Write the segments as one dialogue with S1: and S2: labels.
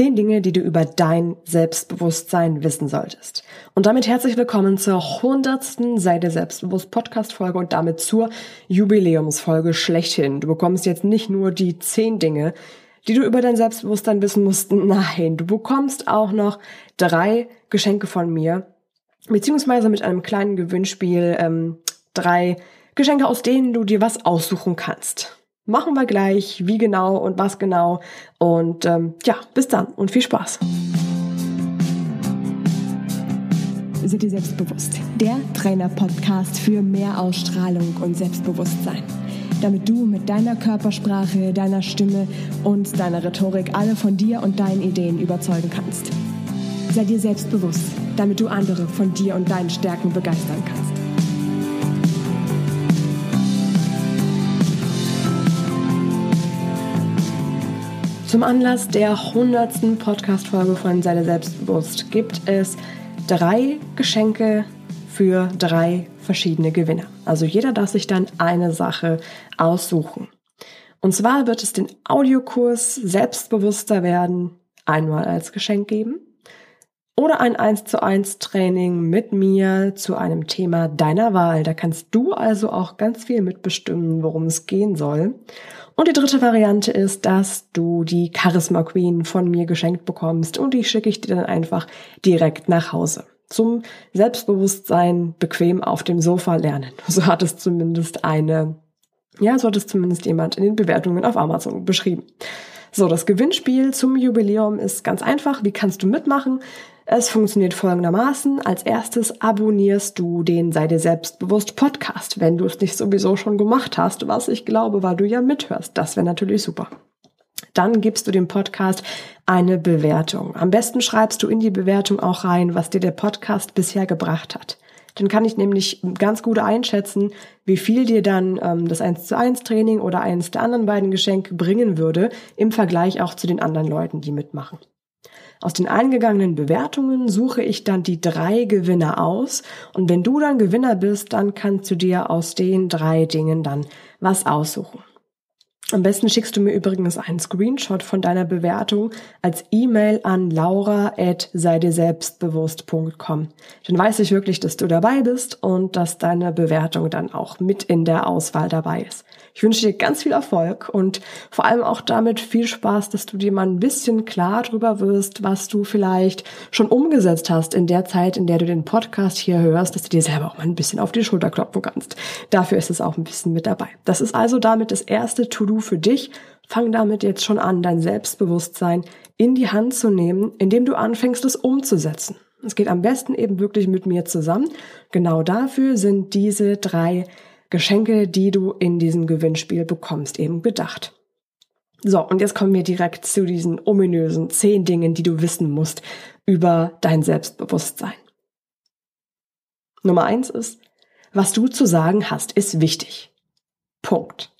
S1: Zehn Dinge, die du über dein Selbstbewusstsein wissen solltest. Und damit herzlich willkommen zur hundertsten Seite Selbstbewusst Podcast Folge und damit zur Jubiläumsfolge schlechthin. Du bekommst jetzt nicht nur die zehn Dinge, die du über dein Selbstbewusstsein wissen musst. Nein, du bekommst auch noch drei Geschenke von mir, beziehungsweise mit einem kleinen Gewinnspiel ähm, drei Geschenke, aus denen du dir was aussuchen kannst. Machen wir gleich, wie genau und was genau. Und ähm, ja, bis dann und viel Spaß.
S2: Seid ihr selbstbewusst? Der Trainer-Podcast für mehr Ausstrahlung und Selbstbewusstsein. Damit du mit deiner Körpersprache, deiner Stimme und deiner Rhetorik alle von dir und deinen Ideen überzeugen kannst. Sei dir selbstbewusst, damit du andere von dir und deinen Stärken begeistern kannst.
S1: Zum Anlass der hundertsten Podcast-Folge von Seide Selbstbewusst gibt es drei Geschenke für drei verschiedene Gewinner. Also jeder darf sich dann eine Sache aussuchen. Und zwar wird es den Audiokurs Selbstbewusster werden einmal als Geschenk geben oder ein 1 zu 1 Training mit mir zu einem Thema deiner Wahl. Da kannst du also auch ganz viel mitbestimmen, worum es gehen soll. Und die dritte Variante ist, dass du die Charisma Queen von mir geschenkt bekommst und die schicke ich dir dann einfach direkt nach Hause. Zum Selbstbewusstsein bequem auf dem Sofa lernen. So hat es zumindest eine, ja, so hat es zumindest jemand in den Bewertungen auf Amazon beschrieben. So, das Gewinnspiel zum Jubiläum ist ganz einfach. Wie kannst du mitmachen? Es funktioniert folgendermaßen. Als erstes abonnierst du den Sei dir selbstbewusst Podcast, wenn du es nicht sowieso schon gemacht hast, was ich glaube, weil du ja mithörst. Das wäre natürlich super. Dann gibst du dem Podcast eine Bewertung. Am besten schreibst du in die Bewertung auch rein, was dir der Podcast bisher gebracht hat. Dann kann ich nämlich ganz gut einschätzen, wie viel dir dann ähm, das 1 zu 1 Training oder eines der anderen beiden Geschenke bringen würde, im Vergleich auch zu den anderen Leuten, die mitmachen. Aus den eingegangenen Bewertungen suche ich dann die drei Gewinner aus und wenn du dann Gewinner bist, dann kannst du dir aus den drei Dingen dann was aussuchen. Am besten schickst du mir übrigens einen Screenshot von deiner Bewertung als E-Mail an laura@seidirselbstbewusst.com. Dann weiß ich wirklich, dass du dabei bist und dass deine Bewertung dann auch mit in der Auswahl dabei ist. Ich wünsche dir ganz viel Erfolg und vor allem auch damit viel Spaß, dass du dir mal ein bisschen klar drüber wirst, was du vielleicht schon umgesetzt hast in der Zeit, in der du den Podcast hier hörst, dass du dir selber auch mal ein bisschen auf die Schulter klopfen kannst. Dafür ist es auch ein bisschen mit dabei. Das ist also damit das erste To-Do für dich. Fang damit jetzt schon an, dein Selbstbewusstsein in die Hand zu nehmen, indem du anfängst, es umzusetzen. Es geht am besten eben wirklich mit mir zusammen. Genau dafür sind diese drei Geschenke, die du in diesem Gewinnspiel bekommst, eben gedacht. So, und jetzt kommen wir direkt zu diesen ominösen zehn Dingen, die du wissen musst über dein Selbstbewusstsein. Nummer eins ist, was du zu sagen hast, ist wichtig. Punkt.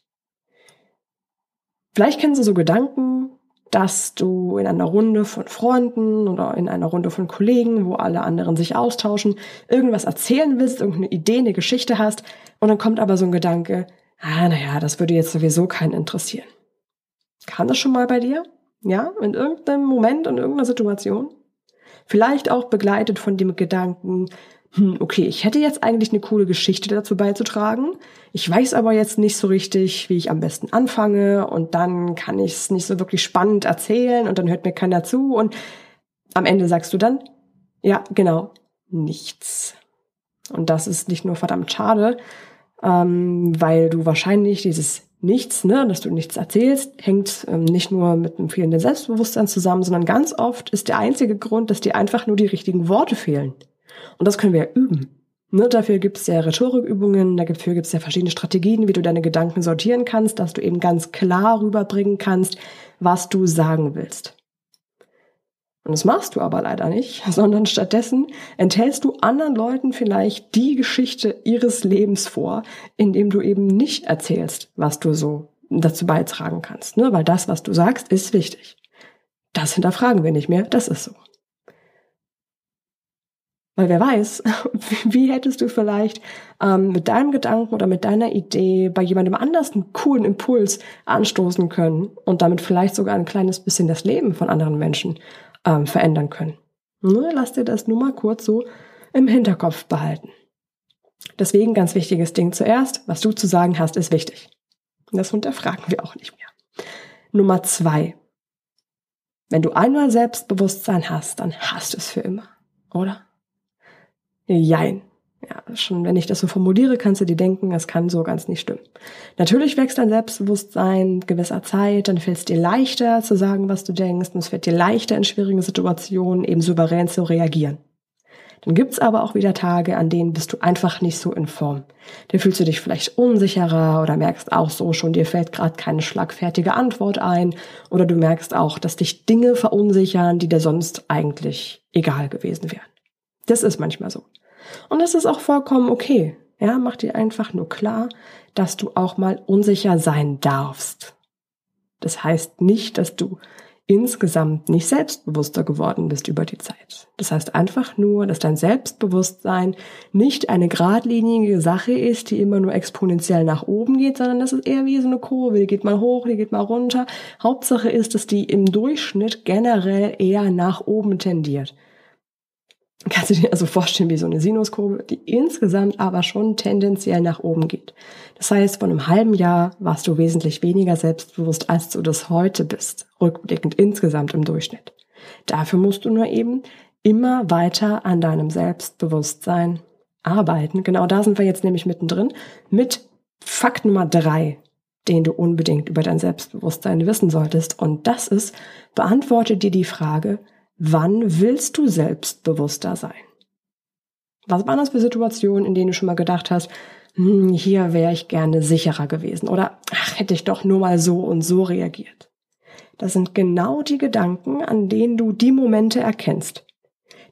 S1: Vielleicht kennst du so Gedanken, dass du in einer Runde von Freunden oder in einer Runde von Kollegen, wo alle anderen sich austauschen, irgendwas erzählen willst, irgendeine Idee, eine Geschichte hast, und dann kommt aber so ein Gedanke, ah, naja, das würde jetzt sowieso keinen interessieren. Kam das schon mal bei dir? Ja, in irgendeinem Moment, in irgendeiner Situation? Vielleicht auch begleitet von dem Gedanken, hm, okay, ich hätte jetzt eigentlich eine coole Geschichte dazu beizutragen. Ich weiß aber jetzt nicht so richtig, wie ich am besten anfange und dann kann ich es nicht so wirklich spannend erzählen und dann hört mir keiner zu und am Ende sagst du dann, ja, genau, nichts. Und das ist nicht nur verdammt schade, ähm, weil du wahrscheinlich dieses Nichts, ne, dass du nichts erzählst, hängt ähm, nicht nur mit einem fehlenden Selbstbewusstsein zusammen, sondern ganz oft ist der einzige Grund, dass dir einfach nur die richtigen Worte fehlen. Und das können wir ja üben. Ne, dafür gibt es ja Rhetorikübungen, dafür gibt es ja verschiedene Strategien, wie du deine Gedanken sortieren kannst, dass du eben ganz klar rüberbringen kannst, was du sagen willst. Und das machst du aber leider nicht, sondern stattdessen enthältst du anderen Leuten vielleicht die Geschichte ihres Lebens vor, indem du eben nicht erzählst, was du so dazu beitragen kannst. Ne? Weil das, was du sagst, ist wichtig. Das hinterfragen wir nicht mehr, das ist so. Weil wer weiß, wie hättest du vielleicht ähm, mit deinem Gedanken oder mit deiner Idee bei jemandem anders einen coolen Impuls anstoßen können und damit vielleicht sogar ein kleines bisschen das Leben von anderen Menschen ähm, verändern können. Ne, lass dir das nur mal kurz so im Hinterkopf behalten. Deswegen ganz wichtiges Ding zuerst, was du zu sagen hast, ist wichtig. Das hinterfragen wir auch nicht mehr. Nummer zwei. Wenn du einmal Selbstbewusstsein hast, dann hast du es für immer, oder? Jein. Ja, schon wenn ich das so formuliere, kannst du dir denken, es kann so ganz nicht stimmen. Natürlich wächst dein Selbstbewusstsein gewisser Zeit, dann fällt es dir leichter zu sagen, was du denkst, und es wird dir leichter in schwierigen Situationen eben souverän zu reagieren. Dann gibt's aber auch wieder Tage, an denen bist du einfach nicht so in Form. Da fühlst du dich vielleicht unsicherer oder merkst auch so schon, dir fällt gerade keine schlagfertige Antwort ein oder du merkst auch, dass dich Dinge verunsichern, die dir sonst eigentlich egal gewesen wären. Das ist manchmal so. Und das ist auch vollkommen okay. Ja, mach dir einfach nur klar, dass du auch mal unsicher sein darfst. Das heißt nicht, dass du insgesamt nicht selbstbewusster geworden bist über die Zeit. Das heißt einfach nur, dass dein Selbstbewusstsein nicht eine geradlinige Sache ist, die immer nur exponentiell nach oben geht, sondern das ist eher wie so eine Kurve, die geht mal hoch, die geht mal runter. Hauptsache ist, dass die im Durchschnitt generell eher nach oben tendiert. Kannst du dir also vorstellen, wie so eine Sinuskurve, die insgesamt aber schon tendenziell nach oben geht. Das heißt, von einem halben Jahr warst du wesentlich weniger selbstbewusst, als du das heute bist, rückblickend insgesamt im Durchschnitt. Dafür musst du nur eben immer weiter an deinem Selbstbewusstsein arbeiten. Genau da sind wir jetzt nämlich mittendrin mit Fakt Nummer drei, den du unbedingt über dein Selbstbewusstsein wissen solltest. Und das ist, beantworte dir die Frage, Wann willst du selbstbewusster sein? Was waren das für Situationen, in denen du schon mal gedacht hast, hm, hier wäre ich gerne sicherer gewesen oder ach, hätte ich doch nur mal so und so reagiert? Das sind genau die Gedanken, an denen du die Momente erkennst.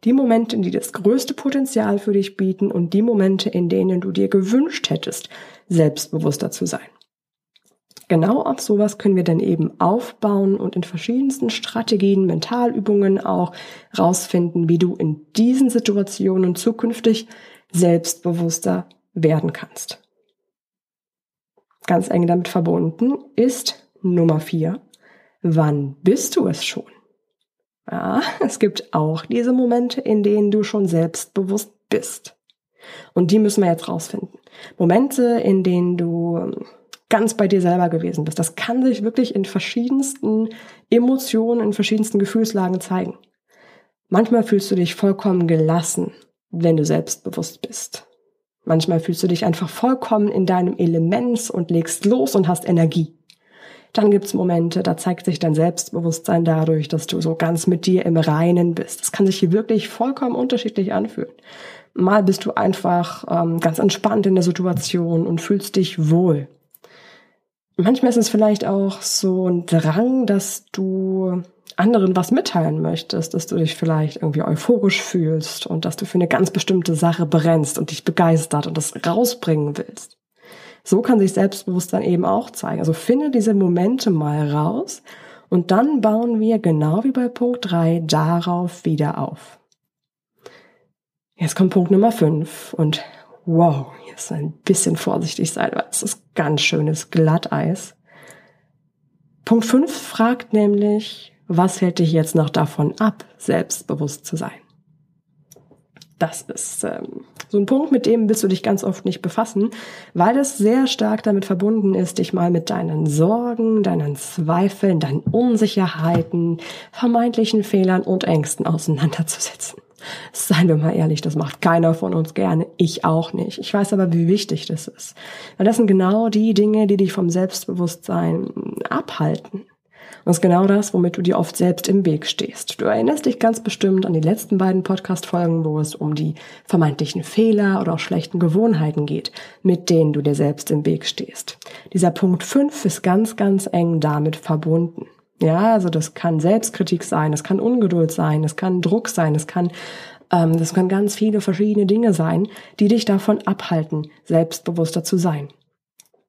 S1: Die Momente, die das größte Potenzial für dich bieten und die Momente, in denen du dir gewünscht hättest, selbstbewusster zu sein. Genau auf sowas können wir dann eben aufbauen und in verschiedensten Strategien, Mentalübungen auch rausfinden, wie du in diesen Situationen zukünftig selbstbewusster werden kannst. Ganz eng damit verbunden ist Nummer vier. Wann bist du es schon? Ja, es gibt auch diese Momente, in denen du schon selbstbewusst bist. Und die müssen wir jetzt rausfinden. Momente, in denen du ganz bei dir selber gewesen bist. Das kann sich wirklich in verschiedensten Emotionen, in verschiedensten Gefühlslagen zeigen. Manchmal fühlst du dich vollkommen gelassen, wenn du selbstbewusst bist. Manchmal fühlst du dich einfach vollkommen in deinem Element und legst los und hast Energie. Dann gibt's Momente, da zeigt sich dein Selbstbewusstsein dadurch, dass du so ganz mit dir im Reinen bist. Das kann sich hier wirklich vollkommen unterschiedlich anfühlen. Mal bist du einfach ähm, ganz entspannt in der Situation und fühlst dich wohl manchmal ist es vielleicht auch so ein Drang, dass du anderen was mitteilen möchtest, dass du dich vielleicht irgendwie euphorisch fühlst und dass du für eine ganz bestimmte Sache brennst und dich begeistert und das rausbringen willst. So kann sich Selbstbewusstsein eben auch zeigen. Also finde diese Momente mal raus und dann bauen wir genau wie bei Punkt drei darauf wieder auf. Jetzt kommt Punkt Nummer fünf und wow, jetzt ein bisschen vorsichtig sein, weil es ist ganz schönes Glatteis. Punkt 5 fragt nämlich, was hält dich jetzt noch davon ab, selbstbewusst zu sein? Das ist ähm, so ein Punkt, mit dem willst du dich ganz oft nicht befassen, weil es sehr stark damit verbunden ist, dich mal mit deinen Sorgen, deinen Zweifeln, deinen Unsicherheiten, vermeintlichen Fehlern und Ängsten auseinanderzusetzen. Seien wir mal ehrlich, das macht keiner von uns gerne, ich auch nicht. Ich weiß aber, wie wichtig das ist. Weil das sind genau die Dinge, die dich vom Selbstbewusstsein abhalten. Und ist genau das, womit du dir oft selbst im Weg stehst. Du erinnerst dich ganz bestimmt an die letzten beiden Podcast-Folgen, wo es um die vermeintlichen Fehler oder auch schlechten Gewohnheiten geht, mit denen du dir selbst im Weg stehst. Dieser Punkt 5 ist ganz, ganz eng damit verbunden. Ja, also das kann Selbstkritik sein, es kann Ungeduld sein, es kann Druck sein, es kann, ähm, das kann ganz viele verschiedene Dinge sein, die dich davon abhalten, selbstbewusster zu sein.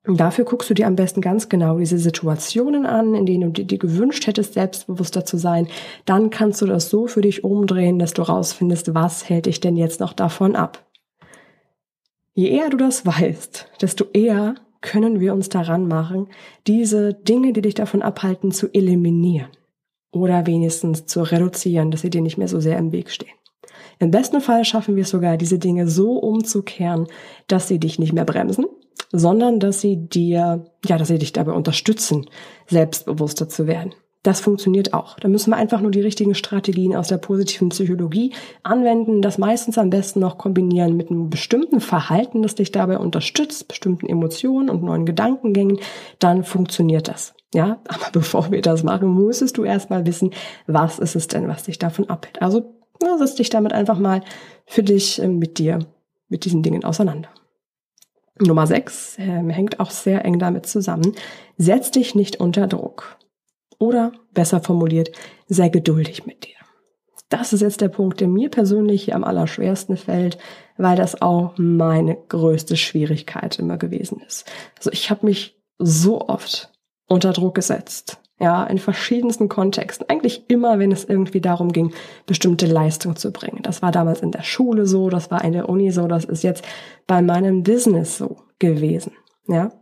S1: Und dafür guckst du dir am besten ganz genau diese Situationen an, in denen du dir gewünscht hättest, selbstbewusster zu sein. Dann kannst du das so für dich umdrehen, dass du rausfindest, was hält dich denn jetzt noch davon ab. Je eher du das weißt, desto eher können wir uns daran machen, diese Dinge, die dich davon abhalten, zu eliminieren oder wenigstens zu reduzieren, dass sie dir nicht mehr so sehr im Weg stehen. Im besten Fall schaffen wir es sogar, diese Dinge so umzukehren, dass sie dich nicht mehr bremsen, sondern dass sie dir, ja, dass sie dich dabei unterstützen, selbstbewusster zu werden. Das funktioniert auch. Da müssen wir einfach nur die richtigen Strategien aus der positiven Psychologie anwenden, das meistens am besten noch kombinieren mit einem bestimmten Verhalten, das dich dabei unterstützt, bestimmten Emotionen und neuen Gedankengängen, dann funktioniert das. Ja, aber bevor wir das machen, musstest du erstmal wissen, was ist es denn, was dich davon abhält. Also ja, setz dich damit einfach mal für dich äh, mit dir, mit diesen Dingen auseinander. Nummer sechs äh, hängt auch sehr eng damit zusammen. Setz dich nicht unter Druck. Oder besser formuliert, sei geduldig mit dir. Das ist jetzt der Punkt, der mir persönlich hier am allerschwersten fällt, weil das auch meine größte Schwierigkeit immer gewesen ist. Also ich habe mich so oft unter Druck gesetzt. Ja, in verschiedensten Kontexten. Eigentlich immer, wenn es irgendwie darum ging, bestimmte Leistung zu bringen. Das war damals in der Schule so, das war in der Uni so, das ist jetzt bei meinem Business so gewesen. Ja,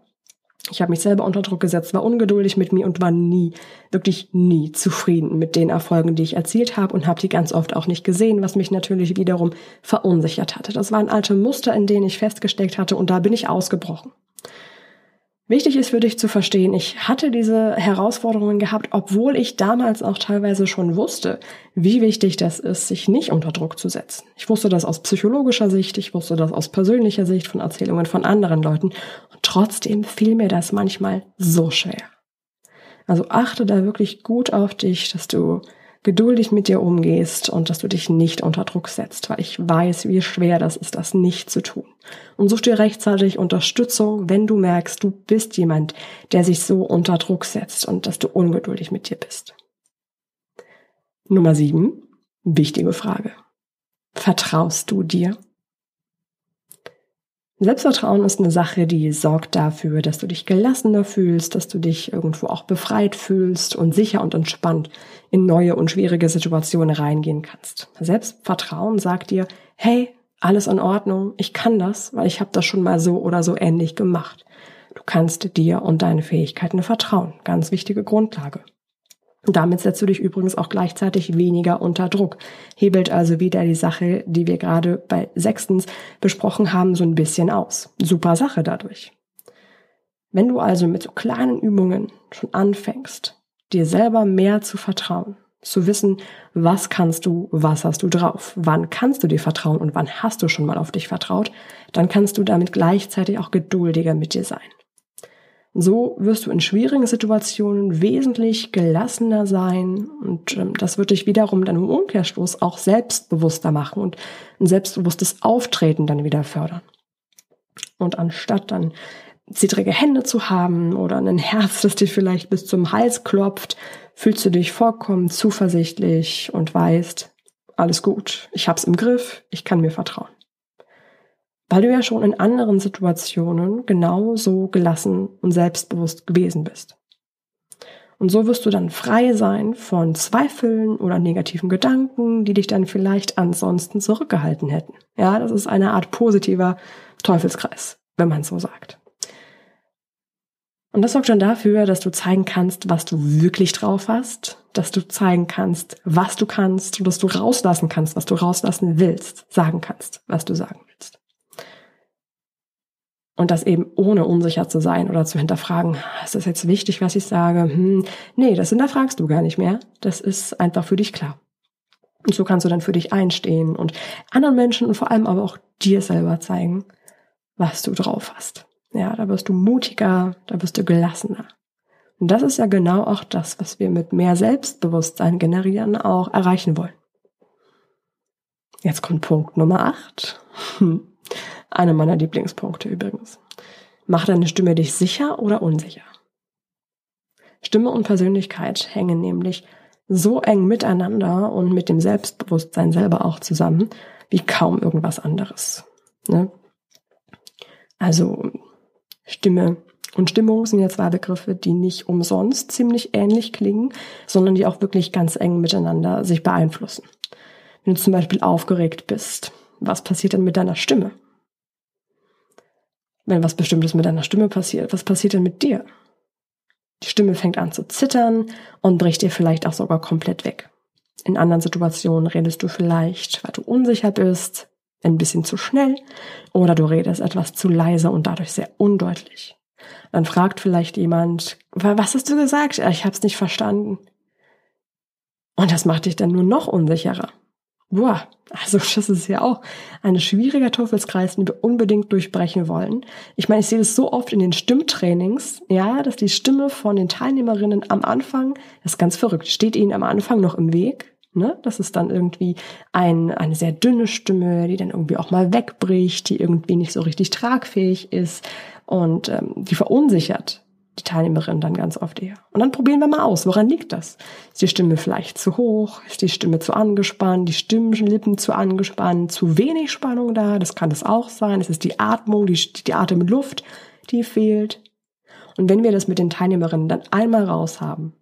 S1: ich habe mich selber unter Druck gesetzt, war ungeduldig mit mir und war nie, wirklich nie zufrieden mit den Erfolgen, die ich erzielt habe und habe die ganz oft auch nicht gesehen, was mich natürlich wiederum verunsichert hatte. Das waren alte Muster, in denen ich festgesteckt hatte und da bin ich ausgebrochen. Wichtig ist für dich zu verstehen, ich hatte diese Herausforderungen gehabt, obwohl ich damals auch teilweise schon wusste, wie wichtig das ist, sich nicht unter Druck zu setzen. Ich wusste das aus psychologischer Sicht, ich wusste das aus persönlicher Sicht von Erzählungen von anderen Leuten und trotzdem fiel mir das manchmal so schwer. Also achte da wirklich gut auf dich, dass du geduldig mit dir umgehst und dass du dich nicht unter Druck setzt, weil ich weiß, wie schwer das ist, das nicht zu tun. Und such dir rechtzeitig Unterstützung, wenn du merkst, du bist jemand, der sich so unter Druck setzt und dass du ungeduldig mit dir bist. Nummer sieben, wichtige Frage. Vertraust du dir? Selbstvertrauen ist eine Sache, die sorgt dafür, dass du dich gelassener fühlst, dass du dich irgendwo auch befreit fühlst und sicher und entspannt in neue und schwierige Situationen reingehen kannst. Selbstvertrauen sagt dir, hey, alles in Ordnung, ich kann das, weil ich habe das schon mal so oder so ähnlich gemacht. Du kannst dir und deine Fähigkeiten vertrauen. Ganz wichtige Grundlage. Damit setzt du dich übrigens auch gleichzeitig weniger unter Druck. Hebelt also wieder die Sache, die wir gerade bei sechstens besprochen haben, so ein bisschen aus. Super Sache dadurch. Wenn du also mit so kleinen Übungen schon anfängst, dir selber mehr zu vertrauen, zu wissen, was kannst du, was hast du drauf, wann kannst du dir vertrauen und wann hast du schon mal auf dich vertraut, dann kannst du damit gleichzeitig auch geduldiger mit dir sein. So wirst du in schwierigen Situationen wesentlich gelassener sein und ähm, das wird dich wiederum dann im Umkehrschluss auch selbstbewusster machen und ein selbstbewusstes Auftreten dann wieder fördern. Und anstatt dann zittrige Hände zu haben oder ein Herz, das dir vielleicht bis zum Hals klopft, fühlst du dich vollkommen zuversichtlich und weißt, alles gut, ich hab's im Griff, ich kann mir vertrauen weil du ja schon in anderen Situationen genauso gelassen und selbstbewusst gewesen bist. Und so wirst du dann frei sein von Zweifeln oder negativen Gedanken, die dich dann vielleicht ansonsten zurückgehalten hätten. Ja, das ist eine Art positiver Teufelskreis, wenn man so sagt. Und das sorgt dann dafür, dass du zeigen kannst, was du wirklich drauf hast, dass du zeigen kannst, was du kannst und dass du rauslassen kannst, was du rauslassen willst, sagen kannst, was du sagen willst. Und das eben ohne unsicher zu sein oder zu hinterfragen, ist das jetzt wichtig, was ich sage? Hm, nee, das hinterfragst du gar nicht mehr. Das ist einfach für dich klar. Und so kannst du dann für dich einstehen und anderen Menschen und vor allem aber auch dir selber zeigen, was du drauf hast. Ja, da wirst du mutiger, da wirst du gelassener. Und das ist ja genau auch das, was wir mit mehr Selbstbewusstsein generieren auch erreichen wollen. Jetzt kommt Punkt Nummer 8. Einer meiner Lieblingspunkte übrigens. Macht deine Stimme dich sicher oder unsicher? Stimme und Persönlichkeit hängen nämlich so eng miteinander und mit dem Selbstbewusstsein selber auch zusammen, wie kaum irgendwas anderes. Ne? Also Stimme Und Stimmung sind ja zwei Begriffe, die nicht umsonst ziemlich ähnlich klingen, sondern die auch wirklich ganz eng miteinander sich beeinflussen. Wenn du zum Beispiel aufgeregt bist, was passiert dann mit deiner Stimme? Wenn was Bestimmtes mit deiner Stimme passiert, was passiert denn mit dir? Die Stimme fängt an zu zittern und bricht dir vielleicht auch sogar komplett weg. In anderen Situationen redest du vielleicht, weil du unsicher bist, ein bisschen zu schnell oder du redest etwas zu leise und dadurch sehr undeutlich. Dann fragt vielleicht jemand, was hast du gesagt? Ich habe es nicht verstanden. Und das macht dich dann nur noch unsicherer. Boah, also das ist ja auch ein schwieriger Teufelskreis, den wir unbedingt durchbrechen wollen. Ich meine, ich sehe das so oft in den Stimmtrainings, ja, dass die Stimme von den Teilnehmerinnen am Anfang, das ist ganz verrückt, steht ihnen am Anfang noch im Weg. Ne? Das ist dann irgendwie ein, eine sehr dünne Stimme, die dann irgendwie auch mal wegbricht, die irgendwie nicht so richtig tragfähig ist und ähm, die verunsichert die Teilnehmerin dann ganz oft eher. Und dann probieren wir mal aus, woran liegt das? Ist die Stimme vielleicht zu hoch? Ist die Stimme zu angespannt? Die Stimmlippen zu angespannt? Zu wenig Spannung da? Das kann das auch sein. Es ist die Atmung, die, die Atemluft, die fehlt. Und wenn wir das mit den Teilnehmerinnen dann einmal raus haben,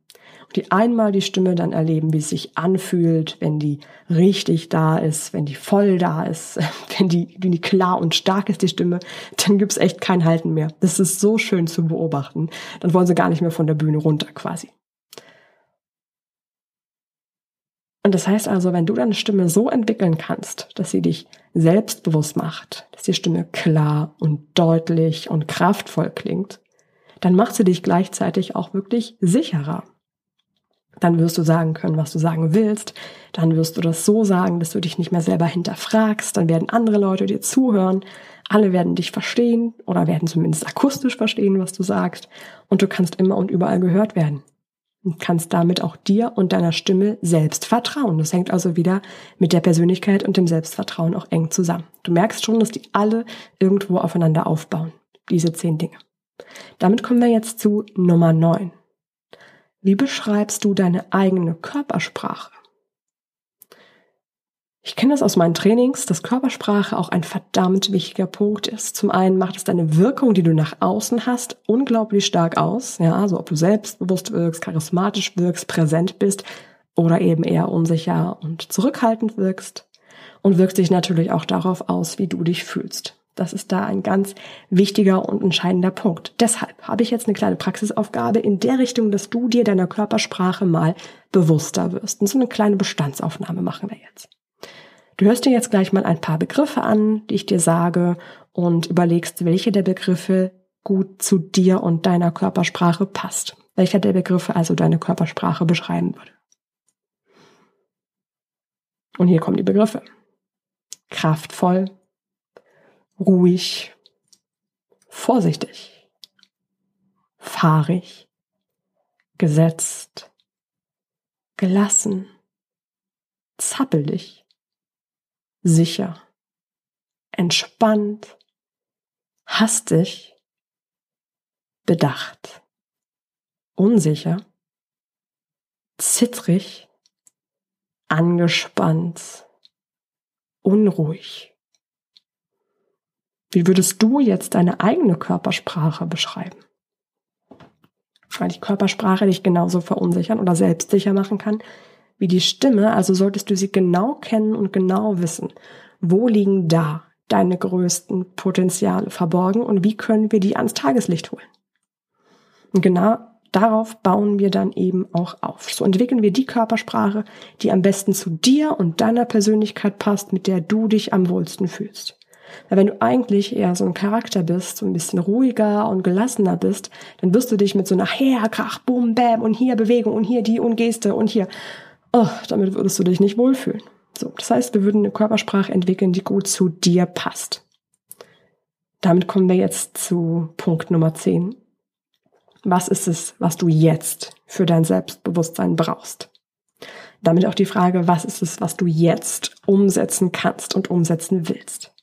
S1: die einmal die Stimme dann erleben, wie es sich anfühlt, wenn die richtig da ist, wenn die voll da ist, wenn die, wenn die klar und stark ist, die Stimme, dann gibt's echt kein Halten mehr. Das ist so schön zu beobachten. Dann wollen sie gar nicht mehr von der Bühne runter quasi. Und das heißt also, wenn du deine Stimme so entwickeln kannst, dass sie dich selbstbewusst macht, dass die Stimme klar und deutlich und kraftvoll klingt, dann macht sie dich gleichzeitig auch wirklich sicherer. Dann wirst du sagen können, was du sagen willst. Dann wirst du das so sagen, dass du dich nicht mehr selber hinterfragst. Dann werden andere Leute dir zuhören. Alle werden dich verstehen oder werden zumindest akustisch verstehen, was du sagst. Und du kannst immer und überall gehört werden. Und kannst damit auch dir und deiner Stimme selbst vertrauen. Das hängt also wieder mit der Persönlichkeit und dem Selbstvertrauen auch eng zusammen. Du merkst schon, dass die alle irgendwo aufeinander aufbauen. Diese zehn Dinge. Damit kommen wir jetzt zu Nummer neun. Wie beschreibst du deine eigene Körpersprache? Ich kenne das aus meinen Trainings, dass Körpersprache auch ein verdammt wichtiger Punkt ist. Zum einen macht es deine Wirkung, die du nach außen hast, unglaublich stark aus. Ja, also ob du selbstbewusst wirkst, charismatisch wirkst, präsent bist oder eben eher unsicher und zurückhaltend wirkst. Und wirkt sich natürlich auch darauf aus, wie du dich fühlst. Das ist da ein ganz wichtiger und entscheidender Punkt. Deshalb habe ich jetzt eine kleine Praxisaufgabe in der Richtung, dass du dir deiner Körpersprache mal bewusster wirst. Und so eine kleine Bestandsaufnahme machen wir jetzt. Du hörst dir jetzt gleich mal ein paar Begriffe an, die ich dir sage und überlegst, welche der Begriffe gut zu dir und deiner Körpersprache passt. Welcher der Begriffe also deine Körpersprache beschreiben würde. Und hier kommen die Begriffe. Kraftvoll, ruhig, vorsichtig, fahrig, gesetzt, gelassen, zappelig, sicher, entspannt, hastig, bedacht, unsicher, zittrig, angespannt, unruhig. Wie würdest du jetzt deine eigene Körpersprache beschreiben? Weil die Körpersprache dich genauso verunsichern oder selbstsicher machen kann wie die Stimme, also solltest du sie genau kennen und genau wissen, wo liegen da deine größten Potenziale verborgen und wie können wir die ans Tageslicht holen. Und genau darauf bauen wir dann eben auch auf. So entwickeln wir die Körpersprache, die am besten zu dir und deiner Persönlichkeit passt, mit der du dich am wohlsten fühlst. Weil wenn du eigentlich eher so ein Charakter bist, so ein bisschen ruhiger und gelassener bist, dann wirst du dich mit so einer Her, Krach, Boom, Bam und hier Bewegung und hier die und Geste und hier, oh, damit würdest du dich nicht wohlfühlen. So, das heißt, wir würden eine Körpersprache entwickeln, die gut zu dir passt. Damit kommen wir jetzt zu Punkt Nummer 10. Was ist es, was du jetzt für dein Selbstbewusstsein brauchst? Damit auch die Frage, was ist es, was du jetzt umsetzen kannst und umsetzen willst?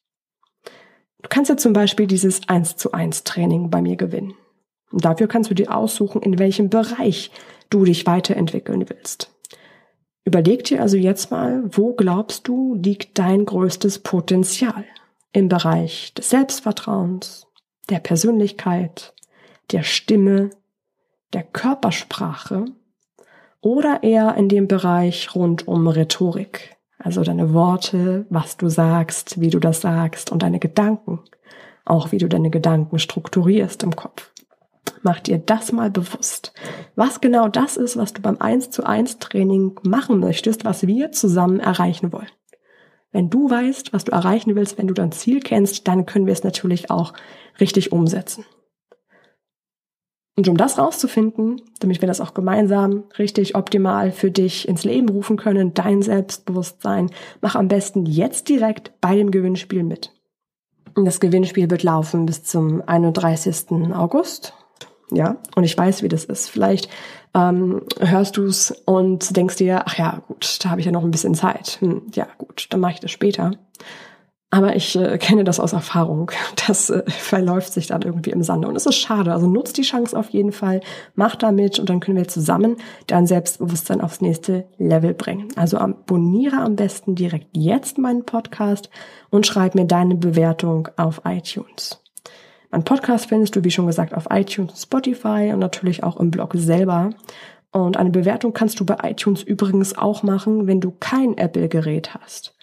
S1: Du kannst ja zum Beispiel dieses 1 zu 1 Training bei mir gewinnen. Und dafür kannst du dir aussuchen, in welchem Bereich du dich weiterentwickeln willst. Überleg dir also jetzt mal, wo glaubst du liegt dein größtes Potenzial? Im Bereich des Selbstvertrauens, der Persönlichkeit, der Stimme, der Körpersprache oder eher in dem Bereich rund um Rhetorik? Also deine Worte, was du sagst, wie du das sagst und deine Gedanken. Auch wie du deine Gedanken strukturierst im Kopf. Mach dir das mal bewusst. Was genau das ist, was du beim 1 zu 1 Training machen möchtest, was wir zusammen erreichen wollen. Wenn du weißt, was du erreichen willst, wenn du dein Ziel kennst, dann können wir es natürlich auch richtig umsetzen. Und um das rauszufinden, damit wir das auch gemeinsam richtig optimal für dich ins Leben rufen können, dein Selbstbewusstsein, mach am besten jetzt direkt bei dem Gewinnspiel mit. Das Gewinnspiel wird laufen bis zum 31. August. Ja, und ich weiß, wie das ist. Vielleicht ähm, hörst du es und denkst dir, ach ja, gut, da habe ich ja noch ein bisschen Zeit. Hm, ja, gut, dann mache ich das später. Aber ich äh, kenne das aus Erfahrung. Das äh, verläuft sich dann irgendwie im Sande. Und es ist schade. Also nutzt die Chance auf jeden Fall, mach damit und dann können wir zusammen dein Selbstbewusstsein aufs nächste Level bringen. Also abonniere am besten direkt jetzt meinen Podcast und schreib mir deine Bewertung auf iTunes. Mein Podcast findest du, wie schon gesagt, auf iTunes, Spotify und natürlich auch im Blog selber. Und eine Bewertung kannst du bei iTunes übrigens auch machen, wenn du kein Apple-Gerät hast.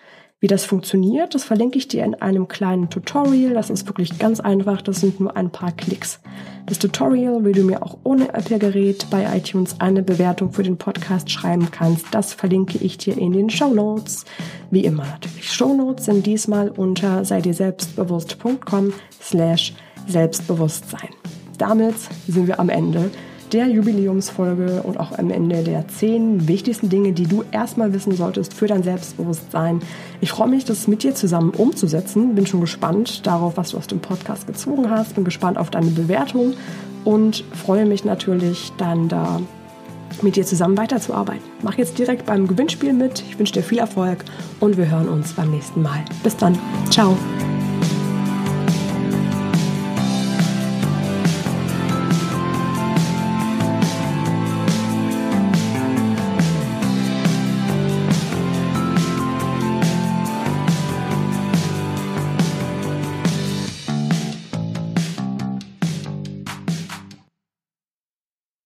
S1: Wie das funktioniert, das verlinke ich dir in einem kleinen Tutorial. Das ist wirklich ganz einfach. Das sind nur ein paar Klicks. Das Tutorial, wie du mir auch ohne Apple-Gerät bei iTunes eine Bewertung für den Podcast schreiben kannst, das verlinke ich dir in den Show Notes. Wie immer natürlich. Show Notes sind diesmal unter sei dir selbstbewusst.com slash Selbstbewusstsein. Damit sind wir am Ende der Jubiläumsfolge und auch am Ende der zehn wichtigsten Dinge, die du erstmal wissen solltest für dein Selbstbewusstsein. Ich freue mich, das mit dir zusammen umzusetzen. Bin schon gespannt darauf, was du aus dem Podcast gezogen hast. Bin gespannt auf deine Bewertung und freue mich natürlich dann da mit dir zusammen weiterzuarbeiten. Mach jetzt direkt beim Gewinnspiel mit. Ich wünsche dir viel Erfolg und wir hören uns beim nächsten Mal. Bis dann. Ciao.